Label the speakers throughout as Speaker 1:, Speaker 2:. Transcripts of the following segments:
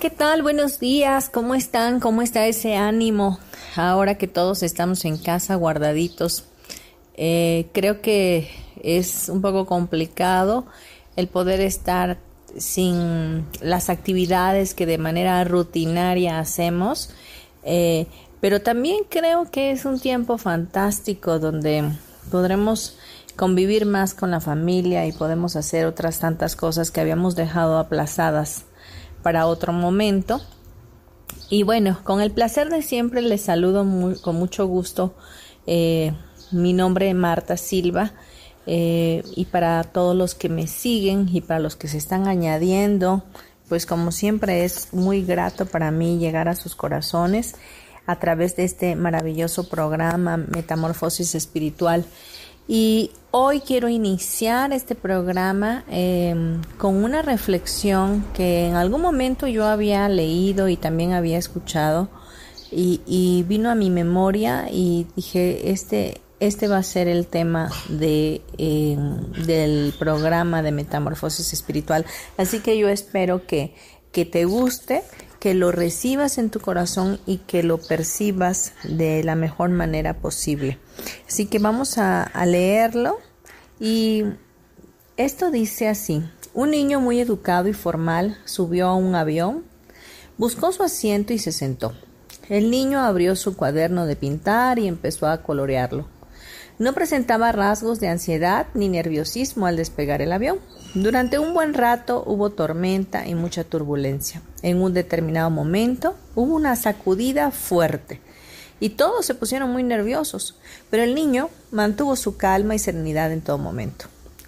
Speaker 1: ¿Qué tal? Buenos días. ¿Cómo están? ¿Cómo está ese ánimo ahora que todos estamos en casa guardaditos? Eh, creo que es un poco complicado el poder estar sin las actividades que de manera rutinaria hacemos, eh, pero también creo que es un tiempo fantástico donde podremos convivir más con la familia y podemos hacer otras tantas cosas que habíamos dejado aplazadas para otro momento. Y bueno, con el placer de siempre les saludo con mucho gusto. Eh, mi nombre es Marta Silva. Eh, y para todos los que me siguen y para los que se están añadiendo, pues como siempre es muy grato para mí llegar a sus corazones a través de este maravilloso programa Metamorfosis Espiritual. Y hoy quiero iniciar este programa em, con una reflexión que en algún momento yo había leído y también había escuchado y, vino a mi memoria y dije, este, este va a ser el tema de, em, del programa de Metamorfosis Espiritual. Así que yo espero que, que te guste que lo recibas en tu corazón y que lo percibas de la mejor manera posible. Así que vamos a, leerlo y esto dice así. Un niño muy educado y formal subió a un avión, buscó su asiento y se sentó. El niño abrió su cuaderno de pintar y empezó a colorearlo. No presentaba rasgos de ansiedad ni nerviosismo al despegar el avión. Durante un buen rato hubo tormenta y mucha turbulencia. En un determinado momento hubo una sacudida fuerte y todos se pusieron muy nerviosos, pero el niño mantuvo su calma y serenidad en todo momento.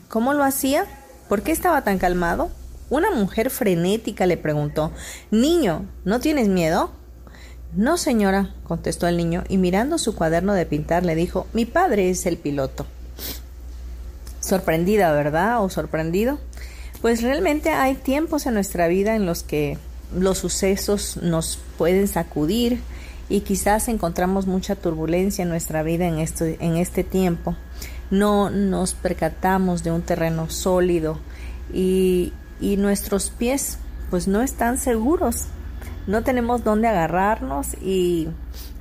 Speaker 1: ¿Cómo lo hacía? ¿Por qué estaba tan calmado? Una mujer frenética le preguntó Niño, ¿no tienes miedo? No, señora, contestó el niño, y mirando su cuaderno de pintar le dijo Mi padre es el piloto. Sorprendida, ¿verdad? ¿O sorprendido? Pues realmente hay tiempos en nuestra vida en los que los sucesos nos pueden sacudir y quizás encontramos mucha turbulencia en nuestra vida en, esto, en este tiempo. No nos percatamos de un terreno sólido y, y nuestros pies pues no están seguros no tenemos dónde agarrarnos y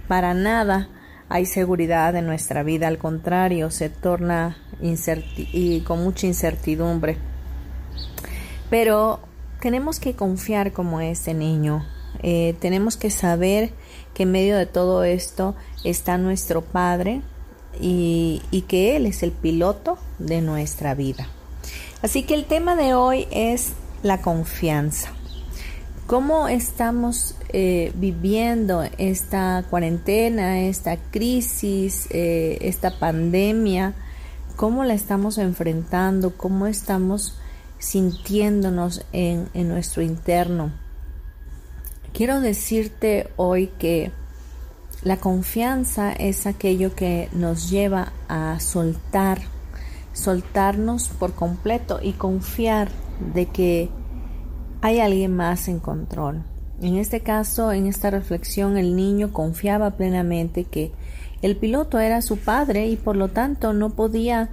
Speaker 1: para nada hay seguridad en nuestra vida, al contrario, se torna y con mucha incertidumbre. Pero tenemos que confiar como este niño, eh, tenemos que saber que en medio de todo esto está nuestro Padre y, y que Él es el piloto de nuestra vida. Así que el tema de hoy es la confianza. ¿Cómo estamos eh, viviendo esta cuarentena, esta crisis, eh, esta pandemia? ¿Cómo la estamos enfrentando? ¿Cómo estamos sintiéndonos en, en nuestro interno? Quiero decirte hoy que la confianza es aquello que nos lleva a soltar, soltarnos por completo y confiar de que hay alguien más en control. En este caso, en esta reflexión, el niño confiaba plenamente que el piloto era su padre y por lo tanto no podía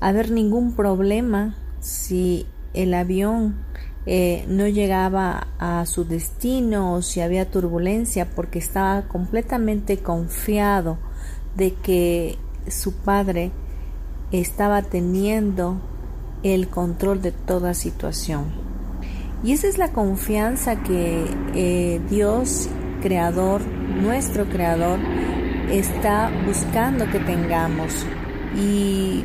Speaker 1: haber ningún problema si el avión eh, no llegaba a su destino o si había turbulencia porque estaba completamente confiado de que su padre estaba teniendo el control de toda situación. Y esa es la confianza que eh, Dios, creador, nuestro creador, está buscando que tengamos. Y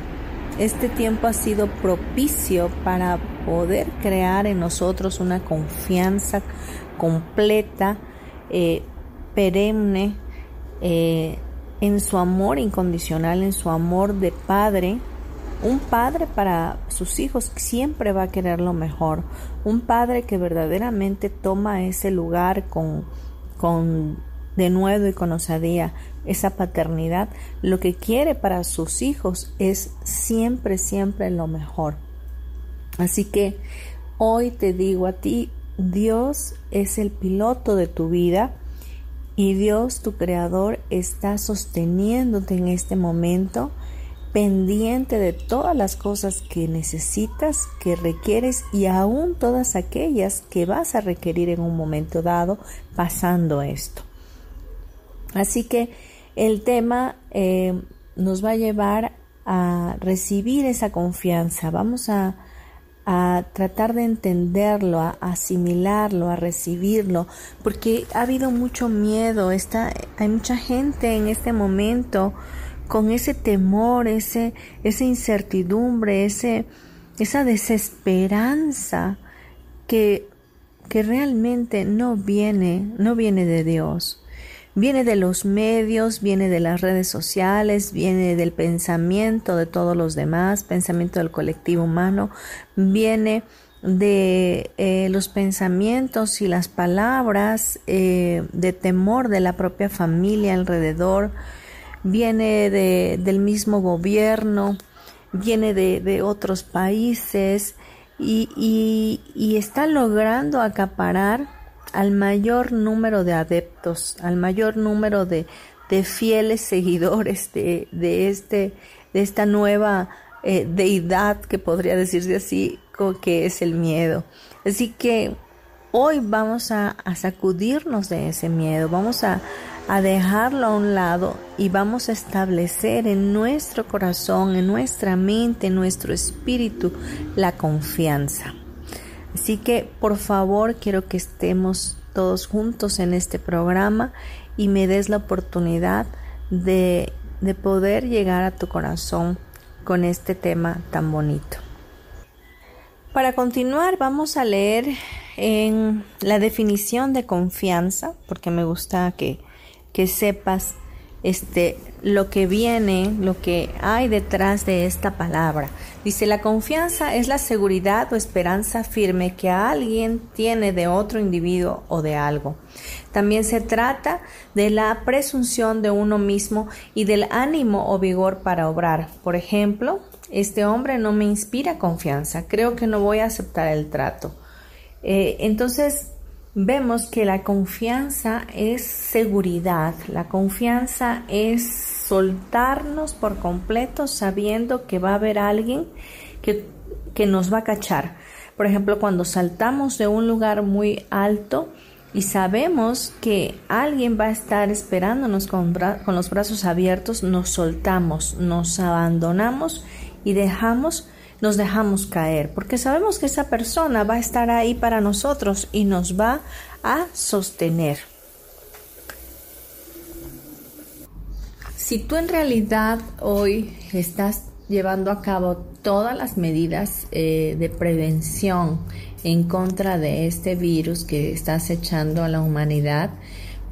Speaker 1: este tiempo ha sido propicio para poder crear en nosotros una confianza completa, eh, perenne, eh, en su amor incondicional, en su amor de padre. Un padre para sus hijos siempre va a querer lo mejor. Un padre que verdaderamente toma ese lugar con, con de nuevo y con osadía, esa paternidad, lo que quiere para sus hijos es siempre, siempre lo mejor. Así que hoy te digo a ti, Dios es el piloto de tu vida y Dios, tu creador, está sosteniéndote en este momento, pendiente de todas las cosas que necesitas, que requieres y aún todas aquellas que vas a requerir en un momento dado pasando esto. Así que el tema eh, nos va a llevar a recibir esa confianza. Vamos a, a tratar de entenderlo, a asimilarlo, a recibirlo, porque ha habido mucho miedo, está, hay mucha gente en este momento con ese temor, ese, esa incertidumbre, ese, esa desesperanza que, que realmente no viene, no viene de Dios. Viene de los medios, viene de las redes sociales, viene del pensamiento de todos los demás, pensamiento del colectivo humano, viene de eh, los pensamientos y las palabras eh, de temor de la propia familia alrededor, viene de, del mismo gobierno, viene de, de otros países y, y, y está logrando acaparar al mayor número de adeptos, al mayor número de, de fieles seguidores de, de, este, de esta nueva eh, deidad que podría decirse así, que es el miedo. Así que hoy vamos a, a sacudirnos de ese miedo, vamos a, a dejarlo a un lado y vamos a establecer en nuestro corazón, en nuestra mente, en nuestro espíritu, la confianza. Así que por favor quiero que estemos todos juntos en este programa y me des la oportunidad de, de poder llegar a tu corazón con este tema tan bonito. Para continuar vamos a leer en la definición de confianza, porque me gusta que, que sepas este, lo que viene, lo que hay detrás de esta palabra. Dice, la confianza es la seguridad o esperanza firme que alguien tiene de otro individuo o de algo. También se trata de la presunción de uno mismo y del ánimo o vigor para obrar. Por ejemplo, este hombre no me inspira confianza, creo que no voy a aceptar el trato. Eh, entonces, vemos que la confianza es seguridad, la confianza es soltarnos por completo sabiendo que va a haber alguien que, que nos va a cachar. Por ejemplo, cuando saltamos de un lugar muy alto y sabemos que alguien va a estar esperándonos con, con los brazos abiertos, nos soltamos, nos abandonamos y dejamos nos dejamos caer, porque sabemos que esa persona va a estar ahí para nosotros y nos va a sostener. Si tú en realidad hoy estás llevando a cabo todas las medidas eh, de prevención en contra de este virus que está acechando a la humanidad,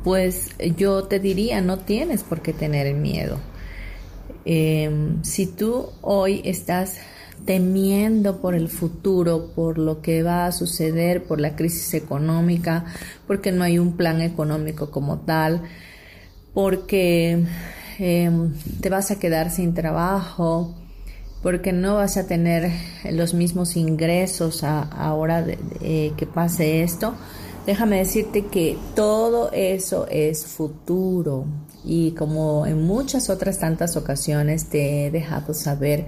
Speaker 1: pues yo te diría, no tienes por qué tener miedo. Em, si tú hoy estás temiendo por el futuro, por lo que va a suceder, por la crisis económica, porque no hay un plan económico como tal, porque em, te vas a quedar sin trabajo, porque no vas a tener los mismos ingresos ahora de, que pase esto. Déjame decirte que todo eso es futuro y como en muchas otras tantas ocasiones te he dejado saber,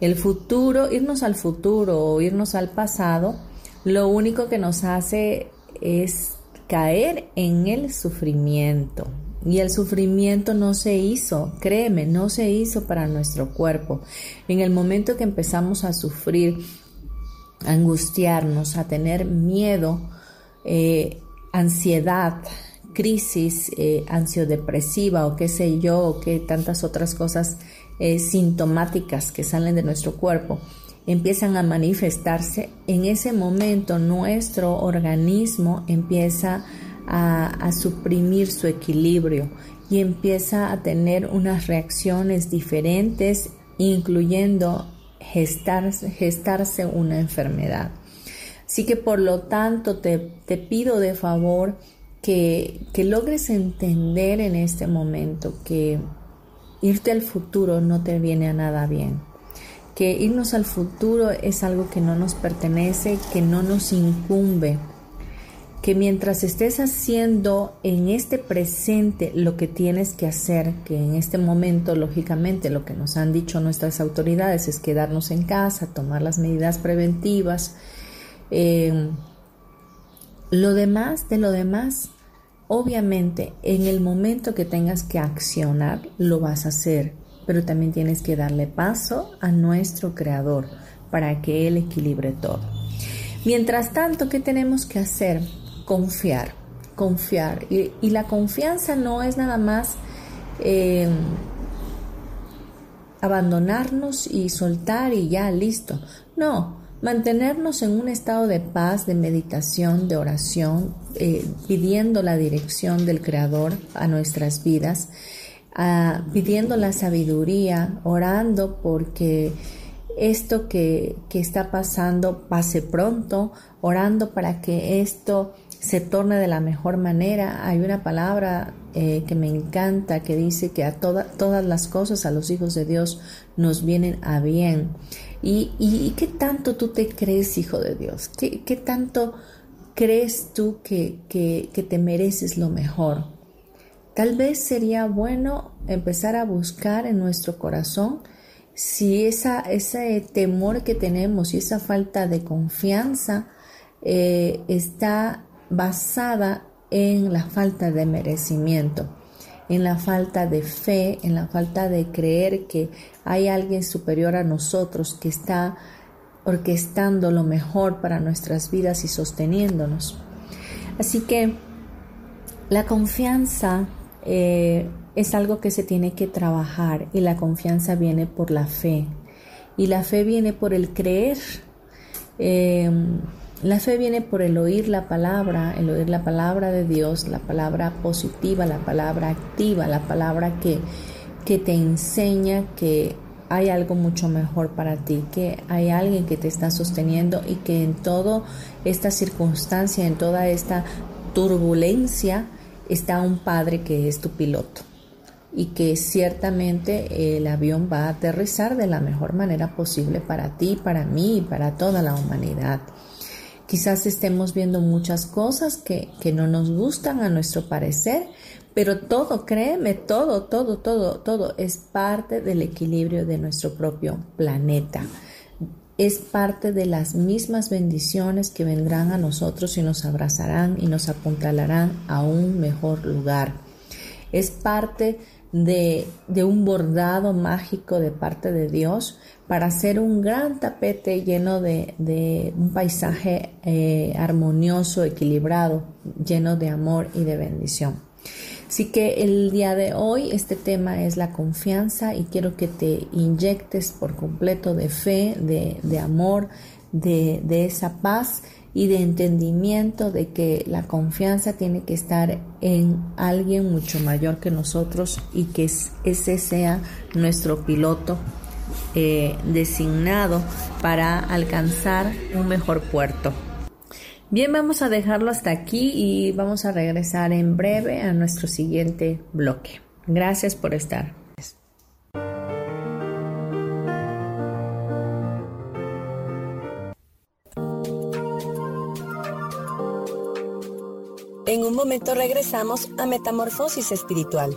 Speaker 1: el futuro, irnos al futuro o irnos al pasado, lo único que nos hace es caer en el sufrimiento. Y el sufrimiento no se hizo, créeme, no se hizo para nuestro cuerpo. En el momento que empezamos a sufrir angustiarnos, a tener miedo, eh, ansiedad, crisis eh, ansiodepresiva o qué sé yo, o qué tantas otras cosas eh, sintomáticas que salen de nuestro cuerpo empiezan a manifestarse, en ese momento nuestro organismo empieza a, a suprimir su equilibrio y empieza a tener unas reacciones diferentes, incluyendo gestarse, gestarse una enfermedad. Así que por lo tanto te, te pido de favor que, que logres entender en este momento que irte al futuro no te viene a nada bien. Que irnos al futuro es algo que no nos pertenece, que no nos incumbe, que mientras estés haciendo en este presente lo que tienes que hacer, que en este momento lógicamente lo que nos han dicho nuestras autoridades es quedarnos en casa, tomar las medidas preventivas, eh, lo demás de lo demás, obviamente en el momento que tengas que accionar lo vas a hacer, pero también tienes que darle paso a nuestro Creador para que Él equilibre todo. Mientras tanto, ¿qué tenemos que hacer? confiar, confiar. Y, la confianza no es nada más eh, abandonarnos y soltar y ya, listo. No, mantenernos en un estado de paz, de meditación, de oración, eh, pidiendo la dirección del Creador a nuestras vidas, ah, pidiendo la sabiduría, orando porque esto que, que, está pasando pase pronto, orando para que esto se torne de la mejor manera. Hay una palabra eh, que me encanta que dice que a todas las cosas a los hijos de Dios nos vienen a bien. ¿Y, y, qué tanto tú te crees hijo de Dios? ¿Qué, qué tanto crees tú que, que, te mereces lo mejor? Tal vez sería bueno empezar a buscar en nuestro corazón si esa, ese temor que tenemos y esa falta de confianza eh, está basada en la falta de merecimiento, en la falta de fe, en la falta de creer que hay alguien superior a nosotros que está orquestando lo mejor para nuestras vidas y sosteniéndonos. Así que la confianza eh, es algo que se tiene que trabajar y la confianza viene por la fe y la fe viene por el creer. Eh, la fe viene por el oír la palabra, el oír la palabra de Dios, la palabra positiva, la palabra activa, la palabra que, que te enseña que hay algo mucho mejor para ti, que hay alguien que te está sosteniendo y que en toda esta circunstancia, en toda esta turbulencia, está un padre que es tu piloto y que ciertamente el avión va a aterrizar de la mejor manera posible para ti, para mí y para toda la humanidad. Quizás estemos viendo muchas cosas que, que no nos gustan a nuestro parecer, pero todo, créeme, todo, todo, todo, todo es parte del equilibrio de nuestro propio planeta. Es parte de las mismas bendiciones que vendrán a nosotros y nos abrazarán y nos apuntalarán a un mejor lugar. Es parte de, de un bordado mágico de parte de Dios para hacer un gran tapete lleno de, un paisaje eh, armonioso, equilibrado, lleno de amor y de bendición. Así que el día de hoy este tema es la confianza y quiero que te inyectes por completo de fe, de, amor, de, esa paz y de entendimiento de que la confianza tiene que estar en alguien mucho mayor que nosotros y que ese sea nuestro piloto eh, designado para alcanzar un mejor puerto. Bien, vamos a dejarlo hasta aquí y vamos a regresar en breve a nuestro siguiente bloque. Gracias por estar.
Speaker 2: En un momento regresamos a Metamorfosis Espiritual.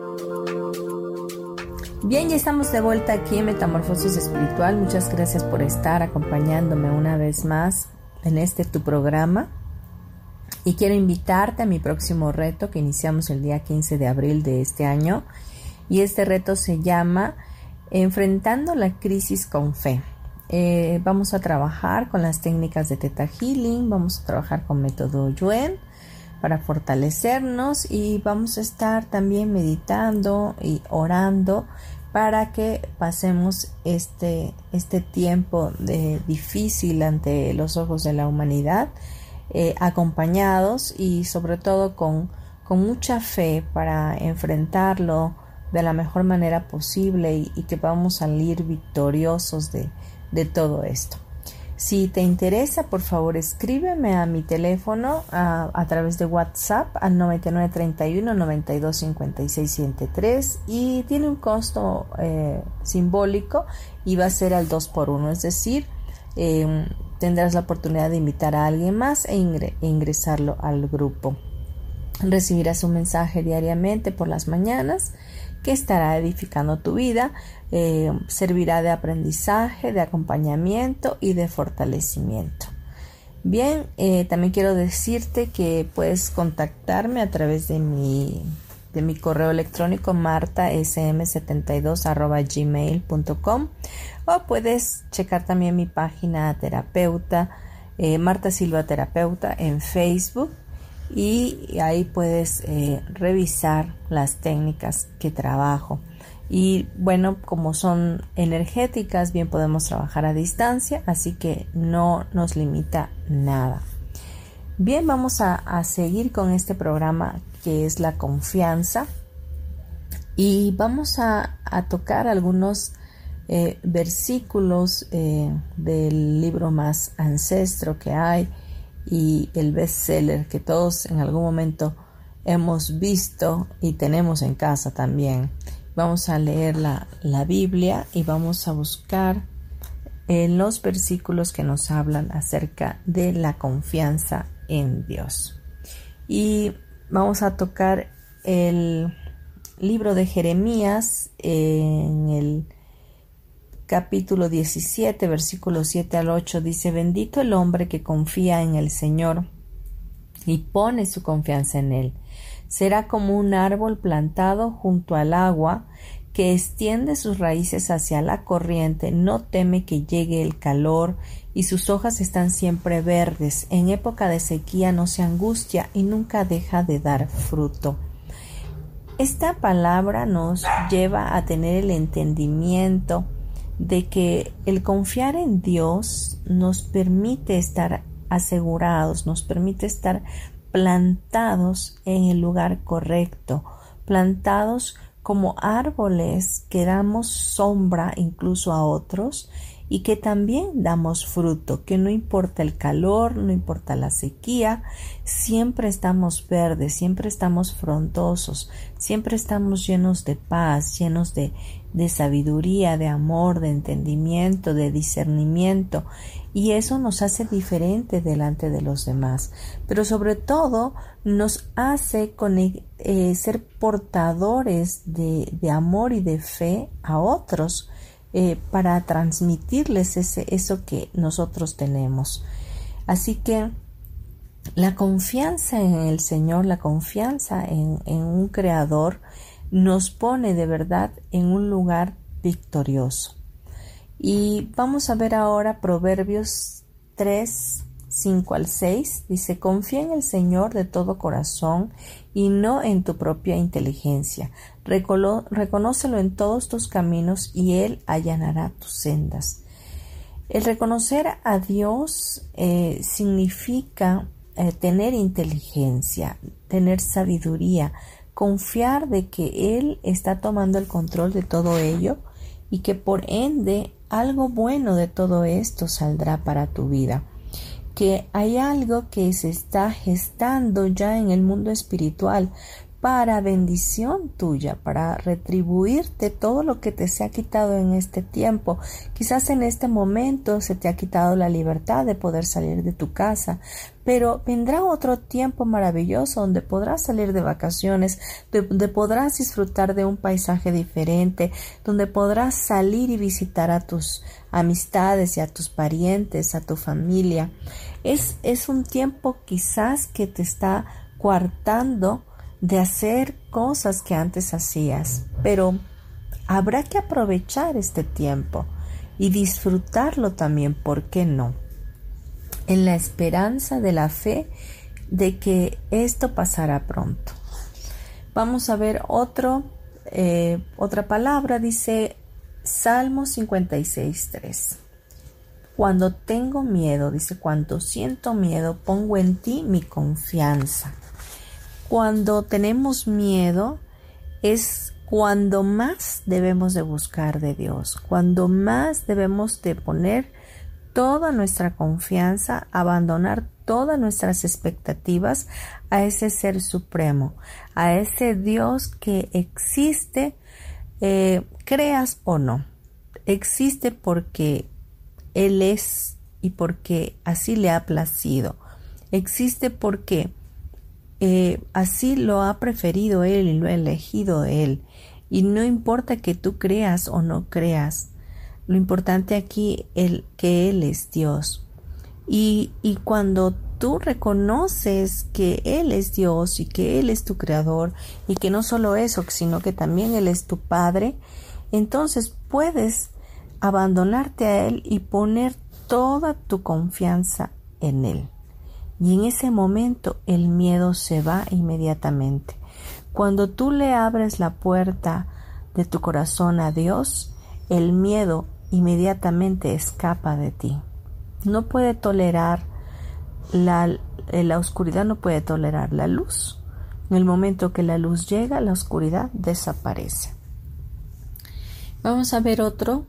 Speaker 1: Bien, ya estamos de vuelta aquí en Metamorfosis Espiritual. Muchas gracias por estar acompañándome una vez más en este tu programa. Y quiero invitarte a mi próximo reto que iniciamos el día 15 de abril de este año y este reto se llama Enfrentando la crisis con fe. Eh, vamos a trabajar con las técnicas de Teta Healing, vamos a trabajar con método Yuen para fortalecernos y vamos a estar también meditando y orando para que pasemos este, este tiempo de difícil ante los ojos de la humanidad, eh, acompañados y sobre todo con, con mucha fe para enfrentarlo de la mejor manera posible y, que podamos salir victoriosos de, todo esto. Si te interesa, por favor, escríbeme a mi teléfono a, través de WhatsApp al 9931 925673 y tiene un costo eh, simbólico y va a ser al 2 por 1 es decir, em, tendrás la oportunidad de invitar a alguien más e ingresarlo al grupo. Recibirás un mensaje diariamente por las mañanas que estará edificando tu vida, eh, servirá de aprendizaje, de acompañamiento y de fortalecimiento. Bien, eh, también quiero decirte que puedes contactarme a través de mi, de mi correo electrónico martasm72 o puedes checar también mi página terapeuta eh, Marta Silva Terapeuta en Facebook y ahí puedes eh, revisar las técnicas que trabajo. Y bueno, como son energéticas, bien podemos trabajar a distancia, así que no nos limita nada. Bien, vamos a, seguir con este programa que es la confianza y vamos a, tocar algunos eh, versículos eh, del libro más ancestro que hay y el bestseller que todos en algún momento hemos visto y tenemos en casa también. Vamos a leer la, la Biblia y vamos a buscar en los versículos que nos hablan acerca de la confianza en Dios. Y vamos a tocar el libro de Jeremías en el capítulo 17, versículos 7 al 8 dice, bendito el hombre que confía en el Señor y pone su confianza en Él. Será como un árbol plantado junto al agua que extiende sus raíces hacia la corriente, no teme que llegue el calor y sus hojas están siempre verdes. En época de sequía no se angustia y nunca deja de dar fruto. Esta palabra nos lleva a tener el entendimiento de que el confiar en Dios nos permite estar asegurados, nos permite estar plantados en el lugar correcto, plantados como árboles que damos sombra incluso a otros y que también damos fruto, que no importa el calor, no importa la sequía, siempre estamos verdes, siempre estamos frondosos, siempre estamos llenos de paz, llenos de, de sabiduría, de amor, de entendimiento, de discernimiento, y eso nos hace diferente delante de los demás, pero sobre todo nos hace eh, ser portadores de, de amor y de fe a otros, eh, para transmitirles ese, eso que nosotros tenemos. Así que la confianza en el Señor, la confianza en, en un Creador, nos pone de verdad en un lugar victorioso. Y vamos a ver ahora Proverbios 3, 5 al 6 dice, confía en el Señor de todo corazón y no en tu propia inteligencia. reconócelo en todos tus caminos y Él allanará tus sendas. El reconocer a Dios eh, significa eh, tener inteligencia, tener sabiduría, confiar de que Él está tomando el control de todo ello y que por ende algo bueno de todo esto saldrá para tu vida. Que hay algo que se está gestando ya en el mundo espiritual para bendición tuya, para retribuirte todo lo que te se ha quitado en este tiempo. Quizás en este momento se te ha quitado la libertad de poder salir de tu casa, pero vendrá otro tiempo maravilloso donde podrás salir de vacaciones, donde podrás disfrutar de un paisaje diferente, donde podrás salir y visitar a tus amistades y a tus parientes, a tu familia. Es, es un tiempo quizás que te está coartando de hacer cosas que antes hacías, pero habrá que aprovechar este tiempo y disfrutarlo también, ¿por qué no? En la esperanza de la fe de que esto pasará pronto. Vamos a ver otro, eh, otra palabra, dice Salmo 56.3. Cuando tengo miedo, dice, cuando siento miedo, pongo en ti mi confianza. Cuando tenemos miedo es cuando más debemos de buscar de Dios, cuando más debemos de poner toda nuestra confianza, abandonar todas nuestras expectativas a ese ser supremo, a ese Dios que existe, eh, creas o no, existe porque Él es y porque así le ha placido, existe porque eh, así lo ha preferido Él y lo ha elegido Él. Y no importa que tú creas o no creas, lo importante aquí es que Él es Dios. Y, y cuando tú reconoces que Él es Dios y que Él es tu creador y que no solo eso, sino que también Él es tu Padre, entonces puedes abandonarte a Él y poner toda tu confianza en Él y en ese momento el miedo se va inmediatamente. Cuando tú le abres la puerta de tu corazón a Dios, el miedo inmediatamente escapa de ti. No puede tolerar la, eh, la oscuridad, no puede tolerar la luz. En el momento que la luz llega, la oscuridad desaparece. Vamos a ver otro.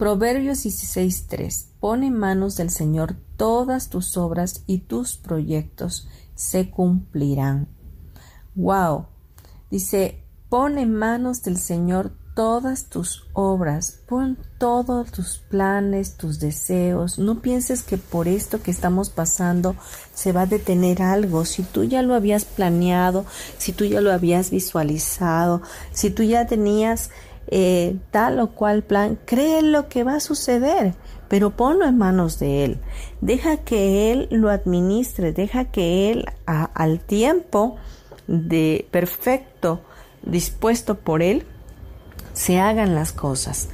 Speaker 1: Proverbios 16.3. Pone en manos del Señor todas tus obras y tus proyectos se cumplirán. Wow. Dice, pon en manos del Señor todas tus obras, pon todos tus planes, tus deseos. No pienses que por esto que estamos pasando se va a detener algo. Si tú ya lo habías planeado, si tú ya lo habías visualizado, si tú ya tenías eh, tal o cual plan, cree lo que va a suceder pero ponlo en manos de Él. Deja que Él lo administre, deja que Él al tiempo de perfecto dispuesto por Él, se hagan las cosas.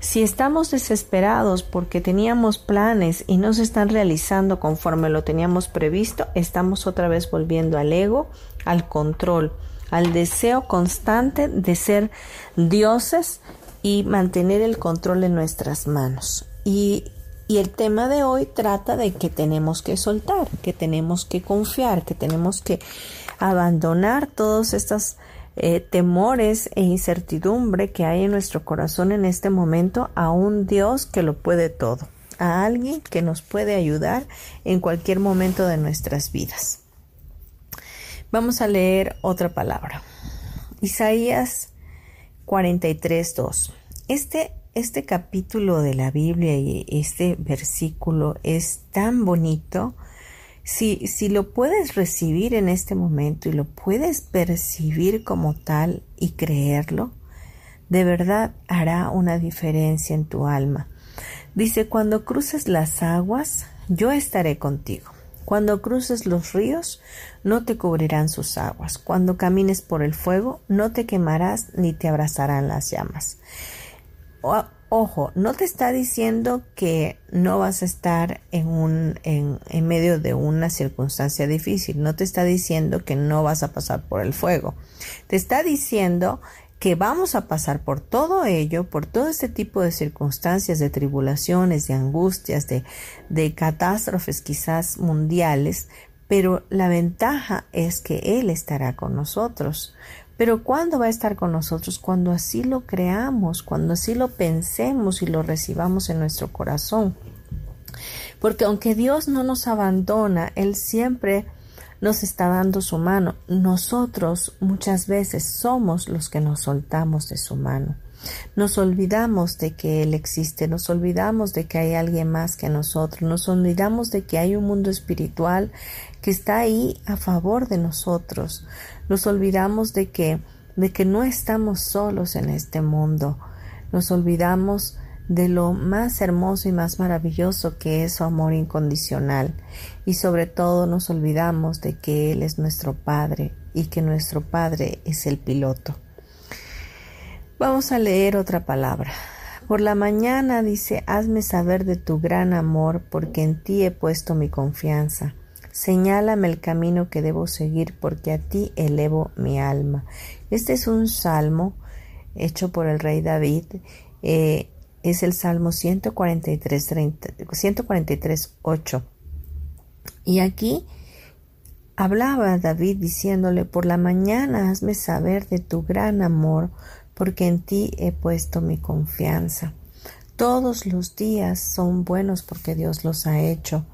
Speaker 1: Si estamos desesperados porque teníamos planes y no se están realizando conforme lo teníamos previsto, estamos otra vez volviendo al ego, al control, al deseo constante de ser dioses y mantener el control en nuestras manos. Y, y el tema de hoy trata de que tenemos que soltar, que tenemos que confiar, que tenemos que abandonar todas estas eh, temores e incertidumbre que hay en nuestro corazón en este momento a un Dios que lo puede todo, a alguien que nos puede ayudar en cualquier momento de nuestras vidas. Vamos a leer otra palabra. Isaías 43.2. Este, este capítulo de la Biblia y este versículo es tan bonito si, si lo puedes recibir en este momento y lo puedes percibir como tal y creerlo, de verdad hará una diferencia en tu alma. Dice, cuando cruces las aguas, yo estaré contigo. Cuando cruces los ríos, no te cubrirán sus aguas. Cuando camines por el fuego, no te quemarás ni te abrazarán las llamas. Ojo, no te está diciendo que no vas a estar en, en, medio de una circunstancia difícil, no te está diciendo que no vas a pasar por el fuego, te está diciendo que vamos a pasar por todo ello, por todo este tipo de circunstancias, de tribulaciones, de angustias, de, de catástrofes quizás mundiales, pero la ventaja es que Él estará con nosotros. Pero ¿cuándo va a estar con nosotros? Cuando así lo creamos, cuando así lo pensemos y lo recibamos en nuestro corazón. Porque aunque Dios no nos abandona, Él siempre nos está dando su mano. Nosotros muchas veces somos los que nos soltamos de su mano. Nos olvidamos de que Él existe, nos olvidamos de que hay alguien más que nosotros, nos olvidamos de que hay un mundo espiritual que está ahí a favor de nosotros. Nos olvidamos de que, de que no estamos solos en este mundo. Nos olvidamos de lo más hermoso y más maravilloso que es su amor incondicional. Y sobre todo nos olvidamos de que Él es nuestro Padre y que nuestro Padre es el piloto. Vamos a leer otra palabra. Por la mañana dice, hazme saber de tu gran amor, porque en ti he puesto mi confianza. Señálame el camino que debo seguir porque a ti elevo mi alma. Este es un salmo hecho por el rey David. Eh, es el salmo 143, 143, 8. Y aquí hablaba David diciéndole, por la mañana hazme saber de tu gran amor, porque en ti he puesto mi confianza. Todos los días son buenos porque Dios los ha hecho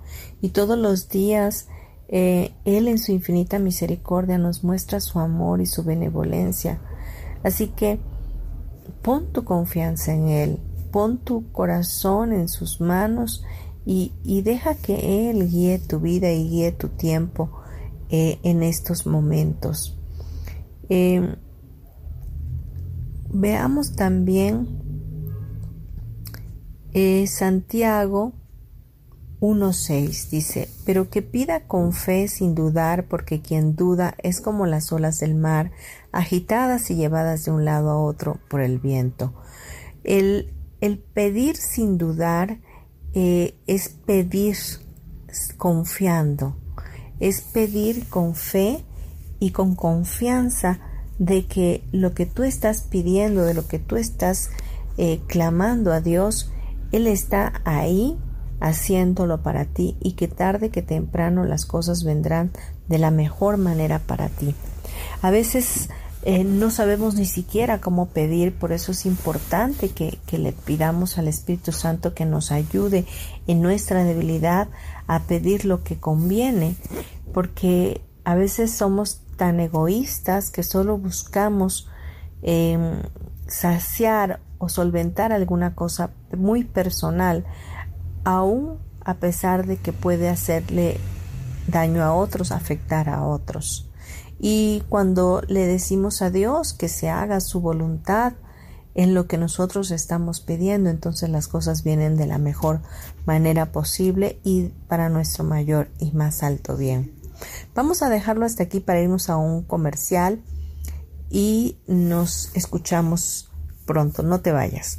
Speaker 1: y todos los días eh, Él en su infinita misericordia nos muestra su amor y su benevolencia. Así que pon tu confianza en Él, pon tu corazón en sus manos y, deja que Él guíe tu vida y guíe tu tiempo eh, en estos momentos. Eh, veamos también eh, Santiago 1.6 dice, pero que pida con fe sin dudar, porque quien duda es como las olas del mar, agitadas y llevadas de un lado a otro por el viento. El, el pedir sin dudar eh, es pedir confiando, es pedir con fe y con confianza de que lo que tú estás pidiendo, de lo que tú estás eh, clamando a Dios, él está ahí haciéndolo para ti y que tarde que temprano las cosas vendrán de la mejor manera para ti. A veces eh, no sabemos ni siquiera cómo pedir, por eso es importante que, que le pidamos al Espíritu Santo que nos ayude en nuestra debilidad a pedir lo que conviene, porque a veces somos tan egoístas que solo buscamos em, saciar o solventar alguna cosa muy personal, aún a pesar de que puede hacerle daño a otros, afectar a otros. Y cuando le decimos a Dios que se haga su voluntad en lo que nosotros estamos pidiendo, entonces las cosas vienen de la mejor manera posible y para nuestro mayor y más alto bien. Vamos a dejarlo hasta aquí para irnos a un comercial y nos escuchamos pronto. No te vayas.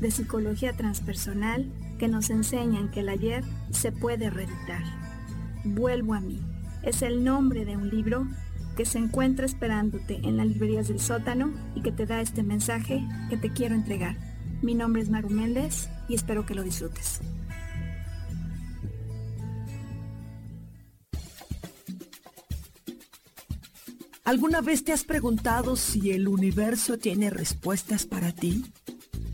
Speaker 3: de psicología transpersonal que nos enseñan que el ayer se puede reeditar. Vuelvo a mí. Es el nombre de un libro que se encuentra esperándote en las librerías del sótano y que te da este mensaje que te quiero entregar. Mi nombre es Maru Méndez y espero que lo disfrutes.
Speaker 4: ¿Alguna vez te has preguntado si el universo tiene respuestas para ti?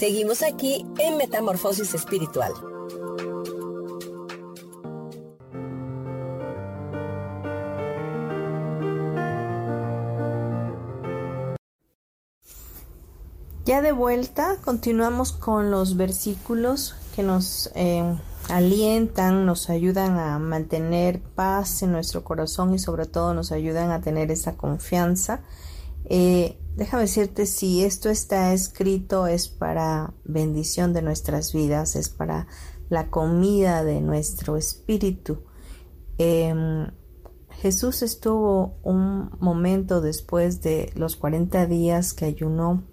Speaker 2: Seguimos aquí en Metamorfosis Espiritual.
Speaker 1: Ya de vuelta, continuamos con los versículos que nos eh, alientan, nos ayudan a mantener paz en nuestro corazón y sobre todo nos ayudan a tener esa confianza. Eh, Déjame decirte, si esto está escrito es para bendición de nuestras vidas, es para la comida de nuestro espíritu. Em, Jesús estuvo un momento después de los 40 días que ayunó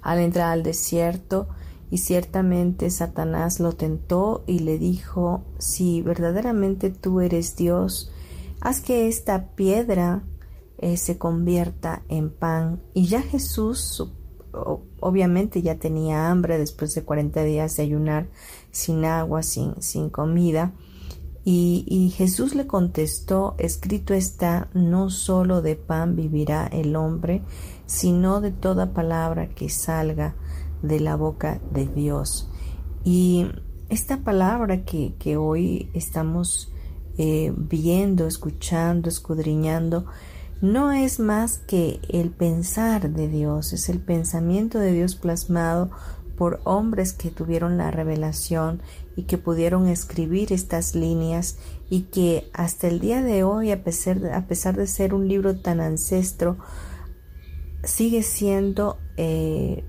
Speaker 1: al entrar al desierto y ciertamente Satanás lo tentó y le dijo, si verdaderamente tú eres Dios, haz que esta piedra eh, se convierta en pan. Y ya Jesús obviamente ya tenía hambre después de 40 días de ayunar sin agua, sin, sin comida. Y, Jesús le contestó, escrito está, no solo de pan vivirá el hombre, sino de toda palabra que salga de la boca de Dios. Y esta palabra que, que hoy estamos eh, viendo, escuchando, escudriñando, no es más que el pensar de Dios, es el pensamiento de Dios plasmado por hombres que tuvieron la revelación y que pudieron escribir estas líneas y que hasta el día de hoy, a pesar de, ser un libro tan ancestro, sigue siendo eh,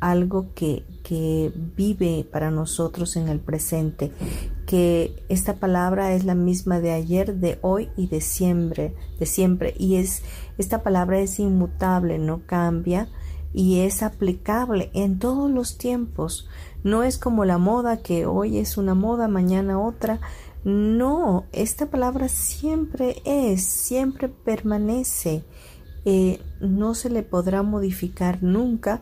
Speaker 1: algo que vive para nosotros en el presente, que esta palabra es la misma de ayer, de hoy y de siempre, de siempre, y es esta palabra es inmutable, no cambia y es aplicable en todos los tiempos. No es como la moda que hoy es una moda, mañana otra. No, esta palabra siempre es, siempre permanece. Eh, no se le podrá modificar nunca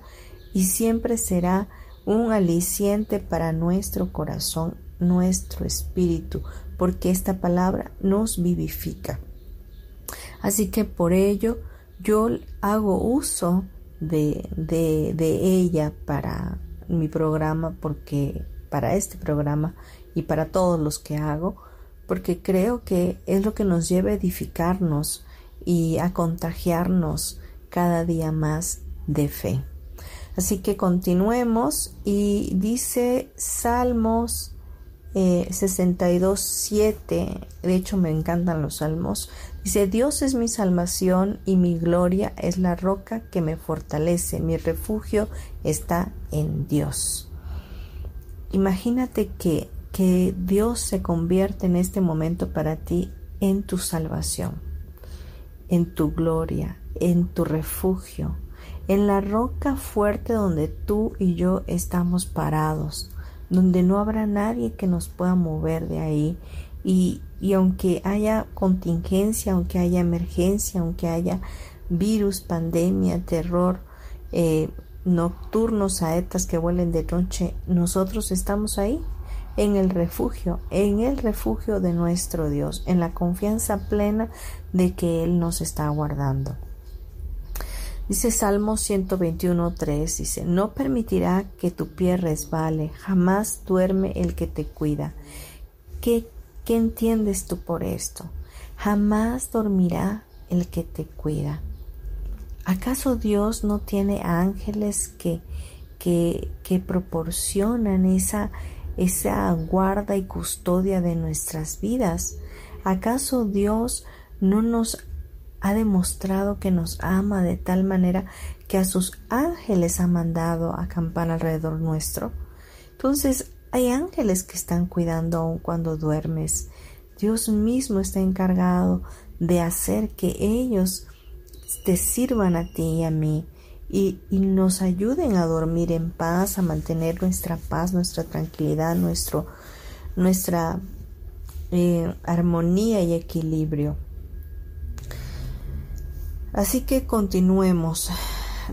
Speaker 1: y siempre será un aliciente para nuestro corazón, nuestro espíritu, porque esta palabra nos vivifica. Así que por ello yo hago uso de, de, ella para mi programa, porque para este programa y para todos los que hago, porque creo que es lo que nos lleva a edificarnos y a contagiarnos cada día más de fe. Así que continuemos y dice Salmos eh, 62, 7, de hecho me encantan los salmos, dice, Dios es mi salvación y mi gloria es la roca que me fortalece, mi refugio está en Dios. Imagínate que, que Dios se convierte en este momento para ti en tu salvación, en tu gloria, en tu refugio, en la roca fuerte donde tú y yo estamos parados, donde no habrá nadie que nos pueda mover de ahí. Y, y aunque haya contingencia, aunque haya emergencia, aunque haya virus, pandemia, terror, eh, nocturnos, saetas que vuelen de noche, nosotros estamos ahí, en el refugio, en el refugio de nuestro Dios, en la confianza plena de que Él nos está guardando. Dice Salmo 121.3, dice, no permitirá que tu pie resbale, jamás duerme el que te cuida. ¿Qué, ¿Qué entiendes tú por esto? Jamás dormirá el que te cuida. ¿Acaso Dios no tiene ángeles que, que, que proporcionan esa, esa guarda y custodia de nuestras vidas? ¿Acaso Dios no nos ha demostrado que nos ama de tal manera que a sus ángeles ha mandado acampar alrededor nuestro. Entonces hay ángeles que están cuidando aun cuando duermes. Dios mismo está encargado de hacer que ellos te sirvan a ti y a mí y, nos ayuden a dormir en paz, a mantener nuestra paz, nuestra tranquilidad, nuestro, nuestra eh, armonía y equilibrio. Así que continuemos.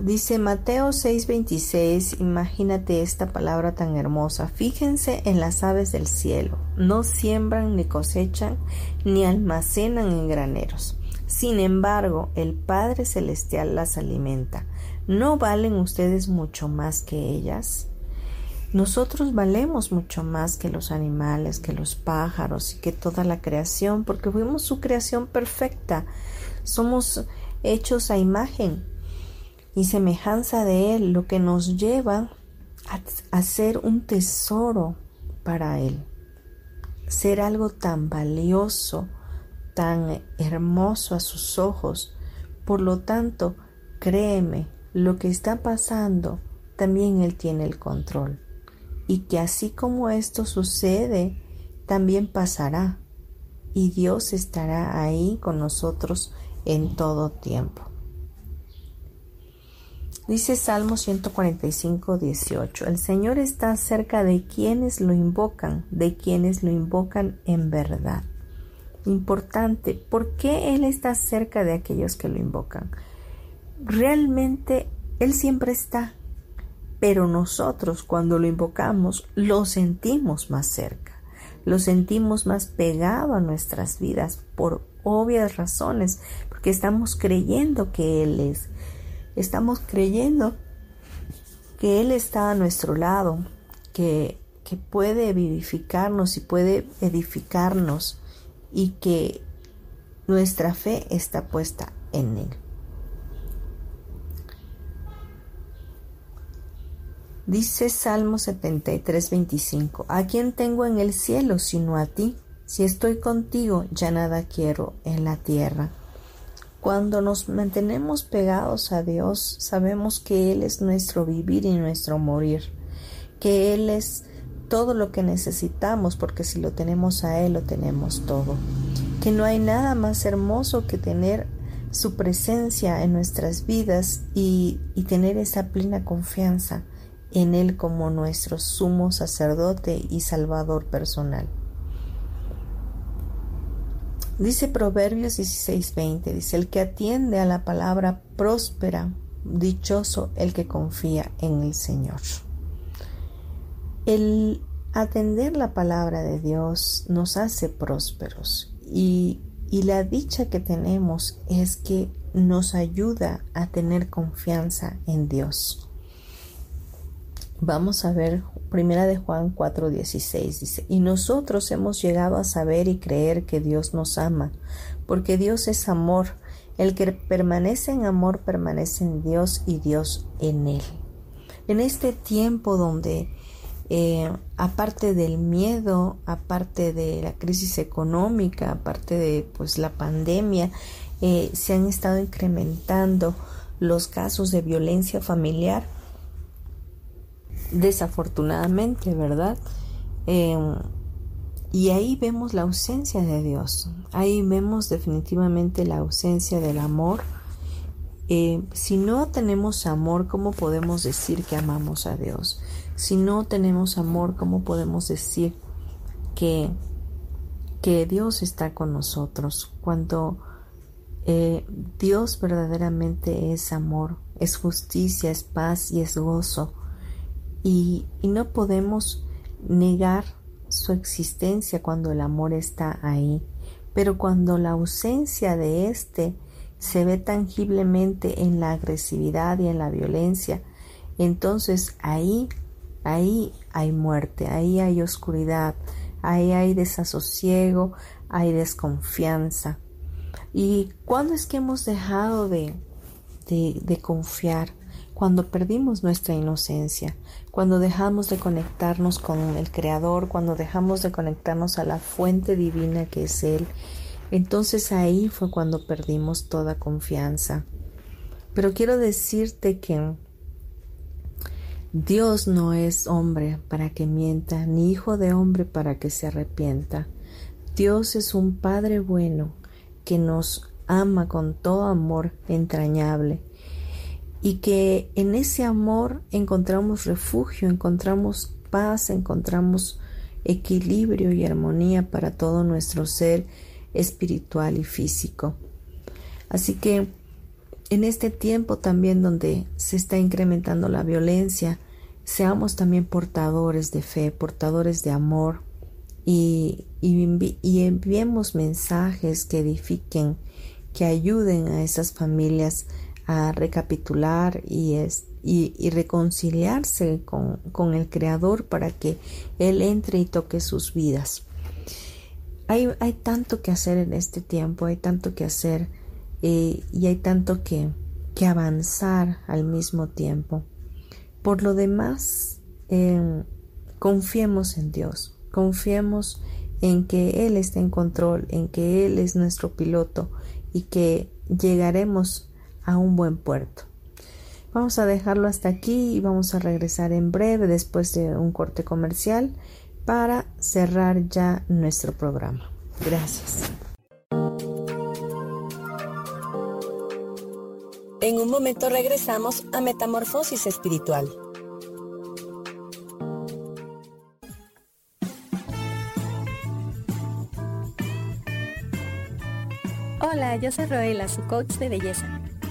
Speaker 1: Dice Mateo 6:26, imagínate esta palabra tan hermosa. Fíjense en las aves del cielo. No siembran ni cosechan ni almacenan en graneros. Sin embargo, el Padre Celestial las alimenta. ¿No valen ustedes mucho más que ellas? Nosotros valemos mucho más que los animales, que los pájaros y que toda la creación, porque fuimos su creación perfecta. Somos hechos a imagen y semejanza de Él, lo que nos lleva a, ser un tesoro para Él, ser algo tan valioso, tan hermoso a sus ojos. Por lo tanto, créeme, lo que está pasando, también Él tiene el control. Y que así como esto sucede, también pasará. Y Dios estará ahí con nosotros en todo tiempo. Dice Salmo 145, 18, el Señor está cerca de quienes lo invocan, de quienes lo invocan en verdad. Importante, ¿por qué Él está cerca de aquellos que lo invocan? Realmente Él siempre está, pero nosotros cuando lo invocamos lo sentimos más cerca, lo sentimos más pegado a nuestras vidas por obvias razones, porque estamos creyendo que Él es, estamos creyendo que Él está a nuestro lado, que, que puede vivificarnos y puede edificarnos y que nuestra fe está puesta en Él. Dice Salmo 73, 25, ¿a quién tengo en el cielo sino a ti? Si estoy contigo, ya nada quiero en la tierra. Cuando nos mantenemos pegados a Dios, sabemos que Él es nuestro vivir y nuestro morir, que Él es todo lo que necesitamos, porque si lo tenemos a Él, lo tenemos todo, que no hay nada más hermoso que tener su presencia en nuestras vidas y, y tener esa plena confianza en Él como nuestro sumo sacerdote y salvador personal. Dice Proverbios 16:20, dice, el que atiende a la palabra próspera, dichoso el que confía en el Señor. El atender la palabra de Dios nos hace prósperos y, y la dicha que tenemos es que nos ayuda a tener confianza en Dios. Vamos a ver Primera de Juan 4:16 dice, "Y nosotros hemos llegado a saber y creer que Dios nos ama, porque Dios es amor. El que permanece en amor permanece en Dios y Dios en él." En este tiempo donde eh, aparte del miedo, aparte de la crisis económica, aparte de pues la pandemia, eh, se han estado incrementando los casos de violencia familiar desafortunadamente, ¿verdad? Em, y ahí vemos la ausencia de Dios, ahí vemos definitivamente la ausencia del amor. Eh, si no tenemos amor, ¿cómo podemos decir que amamos a Dios? Si no tenemos amor, ¿cómo podemos decir que, que Dios está con nosotros? Cuando eh, Dios verdaderamente es amor, es justicia, es paz y es gozo y, no podemos negar su existencia cuando el amor está ahí, pero cuando la ausencia de éste se ve tangiblemente en la agresividad y en la violencia, entonces ahí, ahí hay muerte, ahí hay oscuridad, ahí hay desasosiego, hay desconfianza. ¿Y cuándo es que hemos dejado de, de, de confiar? Cuando perdimos nuestra inocencia, cuando dejamos de conectarnos con el Creador, cuando dejamos de conectarnos a la fuente divina que es Él, entonces ahí fue cuando perdimos toda confianza. Pero quiero decirte que Dios no es hombre para que mienta, ni hijo de hombre para que se arrepienta. Dios es un Padre bueno que nos ama con todo amor entrañable y que en ese amor encontramos refugio, encontramos paz, encontramos equilibrio y armonía para todo nuestro ser espiritual y físico. Así que en este tiempo también donde se está incrementando la violencia, seamos también portadores de fe, portadores de amor y, y enviemos mensajes que edifiquen, que ayuden a esas familias a recapitular y, es, y, reconciliarse con, con, el Creador para que Él entre y toque sus vidas. Hay, hay tanto que hacer en este tiempo, hay tanto que hacer eh, y hay tanto que, que, avanzar al mismo tiempo. Por lo demás, eh, confiemos en Dios, confiemos en que Él está en control, en que Él es nuestro piloto y que llegaremos a un buen puerto. Vamos a dejarlo hasta aquí y vamos a regresar en breve después de un corte comercial para cerrar ya nuestro programa. Gracias.
Speaker 2: En un momento regresamos a Metamorfosis Espiritual.
Speaker 5: Hola, yo soy Roela, su coach de belleza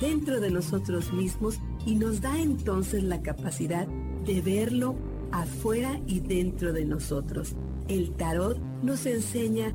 Speaker 6: dentro de nosotros mismos y nos da entonces la capacidad de verlo afuera y dentro de nosotros. El tarot nos enseña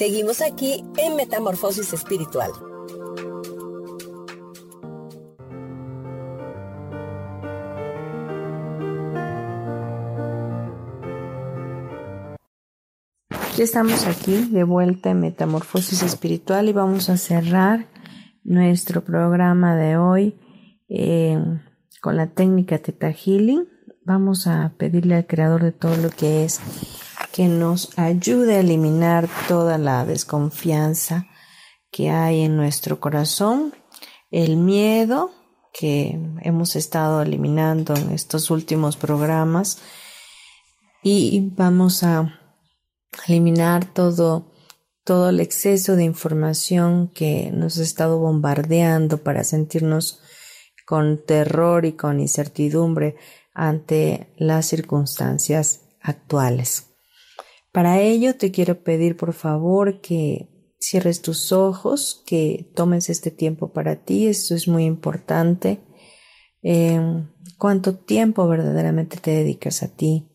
Speaker 2: Seguimos aquí en Metamorfosis Espiritual.
Speaker 1: Ya estamos aquí de vuelta en Metamorfosis Espiritual y vamos a cerrar nuestro programa de hoy eh, con la técnica Teta Healing. Vamos a pedirle al creador de todo lo que es que nos ayude a eliminar toda la desconfianza que hay en nuestro corazón, el miedo que hemos estado eliminando en estos últimos programas y vamos a eliminar todo todo el exceso de información que nos ha estado bombardeando para sentirnos con terror y con incertidumbre ante las circunstancias actuales. Para ello te quiero pedir por favor que cierres tus ojos, que tomes este tiempo para ti, esto es muy importante. Em, ¿Cuánto tiempo verdaderamente te dedicas a ti?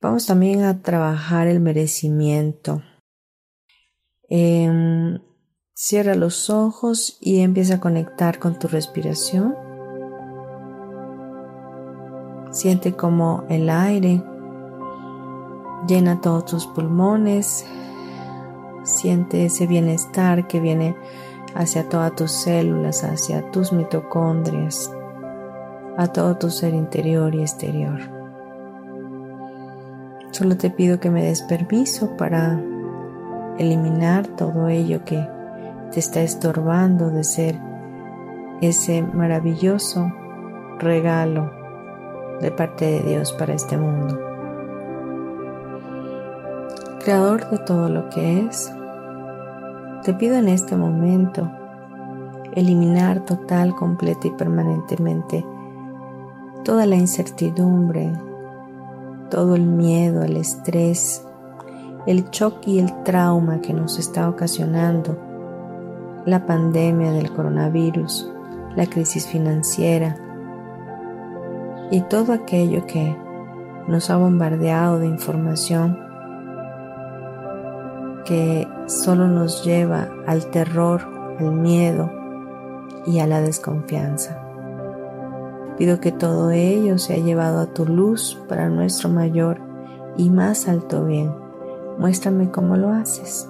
Speaker 1: Vamos también a trabajar el merecimiento. Em, cierra los ojos y empieza a conectar con tu respiración. Siente como el aire Llena todos tus pulmones. Siente ese bienestar que viene hacia todas tus células, hacia tus mitocondrias, a todo tu ser interior y exterior. Solo te pido que me des permiso para eliminar todo ello que te está estorbando de ser ese maravilloso regalo de parte de Dios para este mundo creador de todo lo que es, te pido en este momento eliminar total, completa y permanentemente toda la incertidumbre, todo el miedo, el estrés, el choque y el trauma que nos está ocasionando la pandemia del coronavirus, la crisis financiera y todo aquello que nos ha bombardeado de información que solo nos lleva al terror, al miedo y a la desconfianza. Pido que todo ello sea llevado a tu luz para nuestro mayor y más alto bien. Muéstrame cómo lo haces.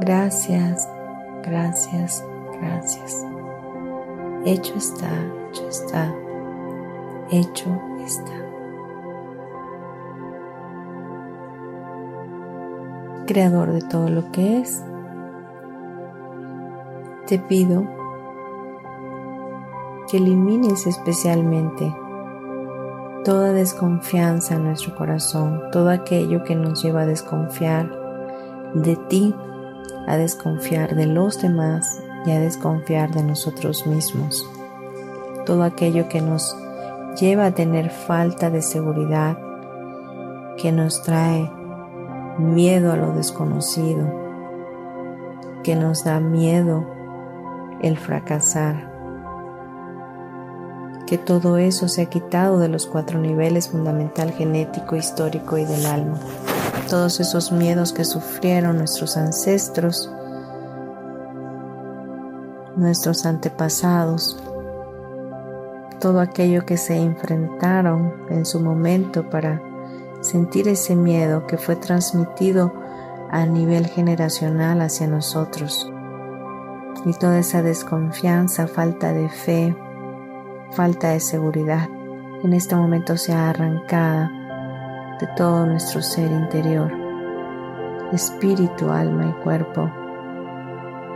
Speaker 1: Gracias, gracias, gracias. Hecho está, hecho está, hecho está. Creador de todo lo que es, te pido que elimines especialmente toda desconfianza en nuestro corazón, todo aquello que nos lleva a desconfiar de ti, a desconfiar de los demás y a desconfiar de nosotros mismos. Todo aquello que nos lleva a tener falta de seguridad, que nos trae miedo a lo desconocido, que nos da miedo el fracasar, que todo eso se ha quitado de los cuatro niveles fundamental, genético, histórico y del alma. Todos esos miedos que sufrieron nuestros ancestros, nuestros antepasados, todo aquello que se enfrentaron en su momento para sentir ese miedo que fue transmitido a nivel generacional hacia nosotros. Y toda esa desconfianza, falta de fe, falta de seguridad en este momento sea arrancada de todo nuestro ser interior, espíritu, alma y cuerpo,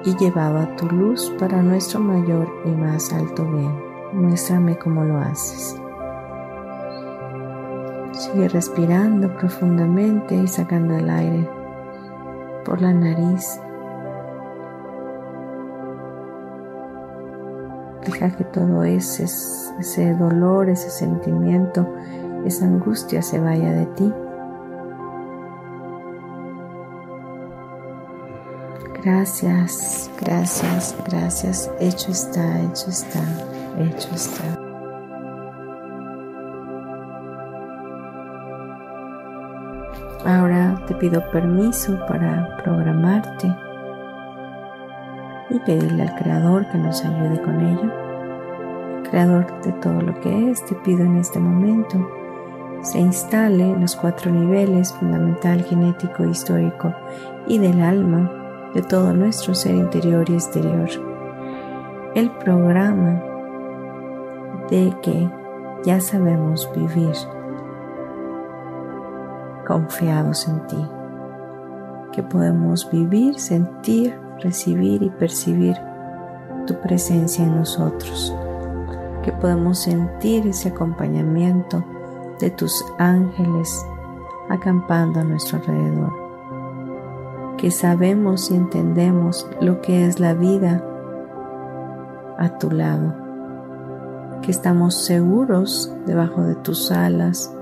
Speaker 1: y llevado a tu luz para nuestro mayor y más alto bien. Muéstrame cómo lo haces. Sigue respirando profundamente y sacando el aire por la nariz Deja que todo ese, ese dolor, ese sentimiento, esa angustia se vaya de ti. Gracias, gracias, gracias. Hecho está, hecho está, hecho está. Ahora te pido permiso para programarte y pedirle al Creador que nos ayude con ello. Creador de todo lo que es, te pido en este momento se instale en los cuatro niveles fundamental, genético, histórico y del alma de todo nuestro ser interior y exterior. El programa de que ya sabemos vivir confiados en ti, que podemos vivir, sentir, recibir y percibir tu presencia en nosotros, que podemos sentir ese acompañamiento de tus ángeles acampando a nuestro alrededor, que sabemos y entendemos lo que es la vida a tu lado, que estamos seguros debajo de tus alas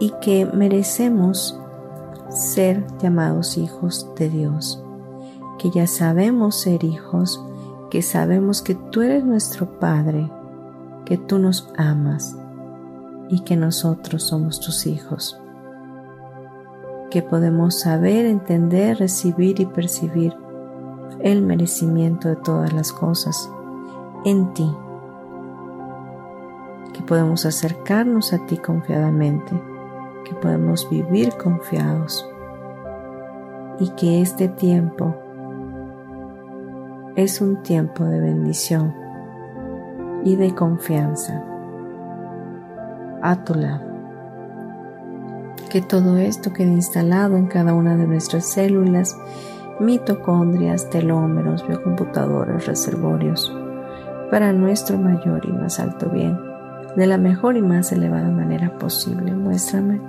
Speaker 1: y que merecemos ser llamados hijos de Dios que ya sabemos ser hijos, que sabemos que tú eres nuestro Padre, que tú nos amas y que nosotros somos tus hijos, que podemos saber, entender, recibir y percibir el merecimiento de todas las cosas en ti, podemos acercarnos a ti confiadamente, que podemos vivir confiados y que este tiempo es un tiempo de bendición y de confianza a tu lado. Que todo esto quede instalado en cada una de nuestras células, mitocondrias, telómeros, biocomputadores, reservorios, para nuestro mayor y más alto bien, de la mejor y más elevada manera posible. Muéstrame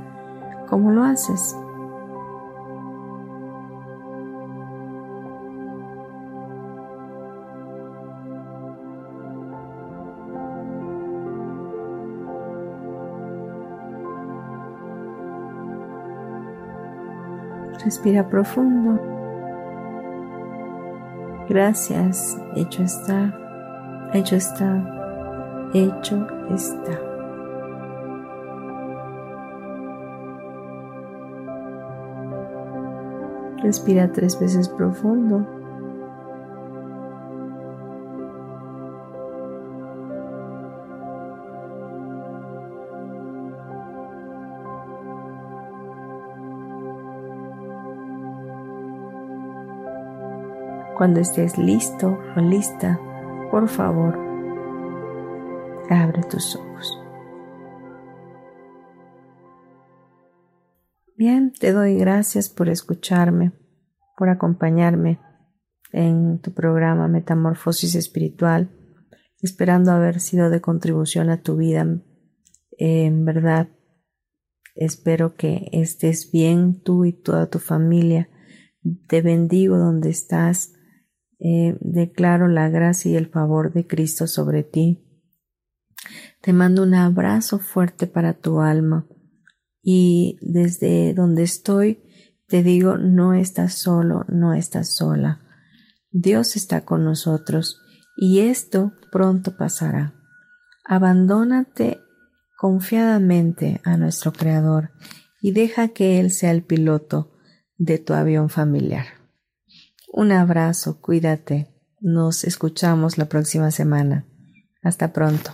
Speaker 1: cómo lo haces. Respira profundo. Gracias, hecho está, hecho está, hecho está. Respira tres veces profundo. Cuando estés listo o lista, por favor, abre tus ojos. Bien, te doy gracias por escucharme, por acompañarme en tu programa Metamorfosis Espiritual, esperando haber sido de contribución a tu vida. En verdad, espero que estés bien tú y toda tu familia. Te bendigo donde estás. Eh, declaro la gracia y el favor de Cristo sobre ti. Te mando un abrazo fuerte para tu alma y desde donde estoy te digo, no estás solo, no estás sola. Dios está con nosotros y esto pronto pasará. Abandónate confiadamente a nuestro Creador y deja que Él sea el piloto de tu avión familiar. Un abrazo, cuídate. Nos escuchamos la próxima semana. Hasta pronto.